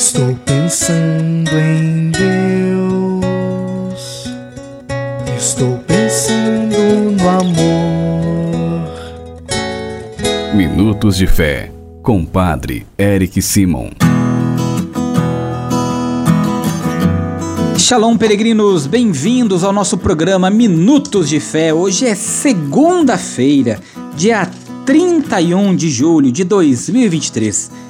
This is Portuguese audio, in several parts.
Estou pensando em Deus. Estou pensando no amor. Minutos de Fé, com Padre Eric Simon. Shalom, peregrinos, bem-vindos ao nosso programa Minutos de Fé. Hoje é segunda-feira, dia 31 de julho de 2023.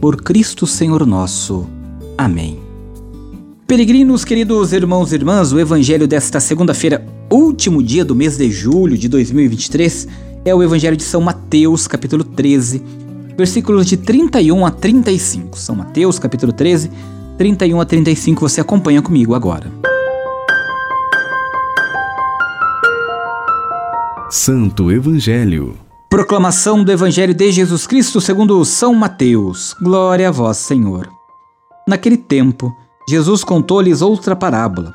Por Cristo Senhor nosso. Amém. Peregrinos, queridos irmãos e irmãs, o Evangelho desta segunda-feira, último dia do mês de julho de 2023, é o Evangelho de São Mateus, capítulo 13, versículos de 31 a 35. São Mateus, capítulo 13, 31 a 35 você acompanha comigo agora. Santo Evangelho. Proclamação do Evangelho de Jesus Cristo segundo São Mateus. Glória a vós, Senhor. Naquele tempo, Jesus contou-lhes outra parábola.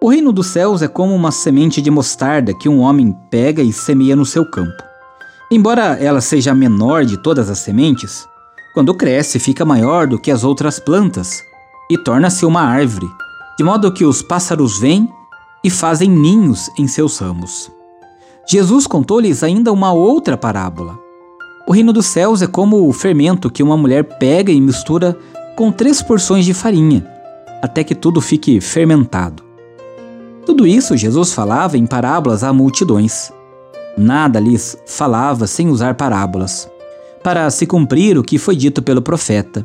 O reino dos céus é como uma semente de mostarda que um homem pega e semeia no seu campo. Embora ela seja a menor de todas as sementes, quando cresce fica maior do que as outras plantas e torna-se uma árvore, de modo que os pássaros vêm e fazem ninhos em seus ramos. Jesus contou-lhes ainda uma outra parábola. O reino dos céus é como o fermento que uma mulher pega e mistura com três porções de farinha, até que tudo fique fermentado. Tudo isso Jesus falava em parábolas a multidões. Nada lhes falava sem usar parábolas, para se cumprir o que foi dito pelo profeta.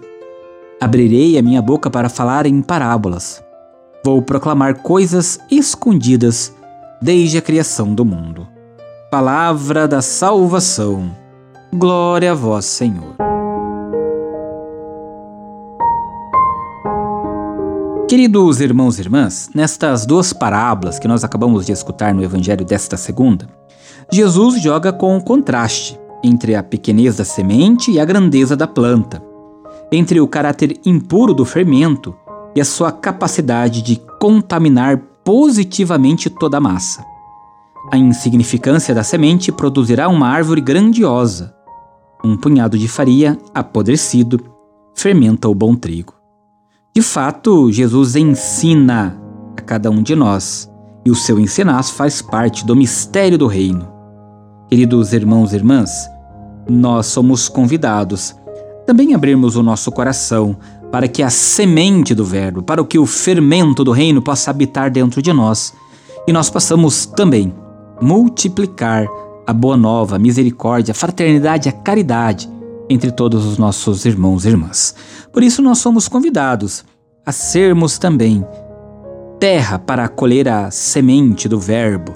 Abrirei a minha boca para falar em parábolas. Vou proclamar coisas escondidas desde a criação do mundo. Palavra da salvação. Glória a vós, Senhor. Queridos irmãos e irmãs, nestas duas parábolas que nós acabamos de escutar no Evangelho desta segunda, Jesus joga com o contraste entre a pequenez da semente e a grandeza da planta entre o caráter impuro do fermento e a sua capacidade de contaminar positivamente toda a massa. A insignificância da semente produzirá uma árvore grandiosa. Um punhado de farinha apodrecido fermenta o bom trigo. De fato, Jesus ensina a cada um de nós, e o seu ensinar faz parte do mistério do reino. Queridos irmãos e irmãs, nós somos convidados também abrirmos o nosso coração para que a semente do Verbo, para que o fermento do reino possa habitar dentro de nós e nós possamos também multiplicar a boa nova, a misericórdia, a fraternidade, a caridade entre todos os nossos irmãos e irmãs. Por isso, nós somos convidados a sermos também terra para acolher a semente do Verbo.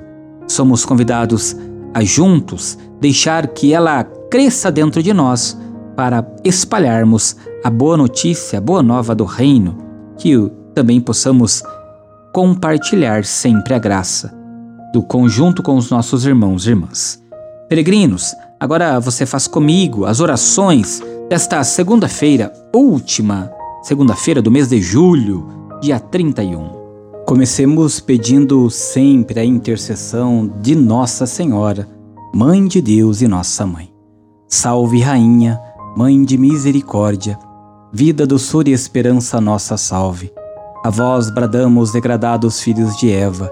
Somos convidados a juntos deixar que ela cresça dentro de nós para espalharmos a boa notícia, a boa nova do reino, que também possamos compartilhar sempre a graça do conjunto com os nossos irmãos e irmãs. Peregrinos, agora você faz comigo as orações desta segunda-feira, última segunda-feira do mês de julho, dia 31. Comecemos pedindo sempre a intercessão de Nossa Senhora, Mãe de Deus e Nossa Mãe. Salve, Rainha Mãe de misericórdia, vida, doçura e esperança nossa salve. A vós bradamos, degradados filhos de Eva,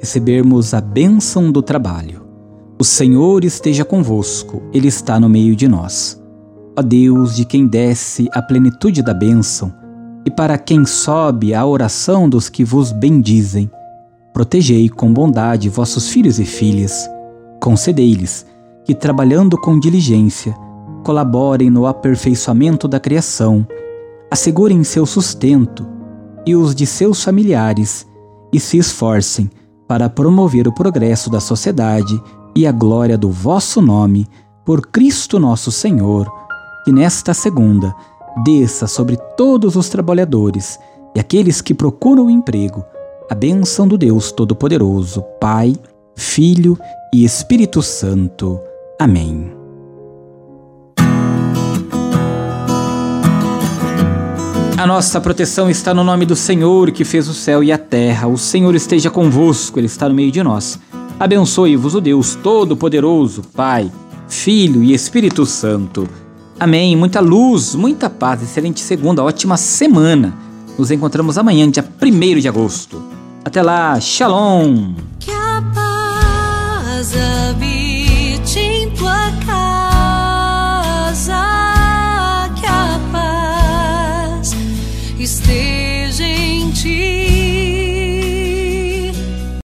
recebermos a bênção do trabalho. O Senhor esteja convosco, Ele está no meio de nós. Ó Deus, de quem desce a plenitude da bênção, e para quem sobe a oração dos que vos bendizem, protegei com bondade vossos filhos e filhas, concedei-lhes que, trabalhando com diligência, colaborem no aperfeiçoamento da criação, assegurem seu sustento e os de seus familiares e se esforcem para promover o progresso da sociedade e a glória do vosso nome, por Cristo nosso Senhor, que nesta segunda desça sobre todos os trabalhadores e aqueles que procuram emprego a bênção do Deus Todo-Poderoso, Pai, Filho e Espírito Santo. Amém. A nossa proteção está no nome do Senhor que fez o céu e a terra. O Senhor esteja convosco, Ele está no meio de nós. Abençoe-vos o Deus Todo-Poderoso, Pai, Filho e Espírito Santo. Amém. Muita luz, muita paz, excelente segunda, ótima semana. Nos encontramos amanhã, dia 1 de agosto. Até lá, Shalom.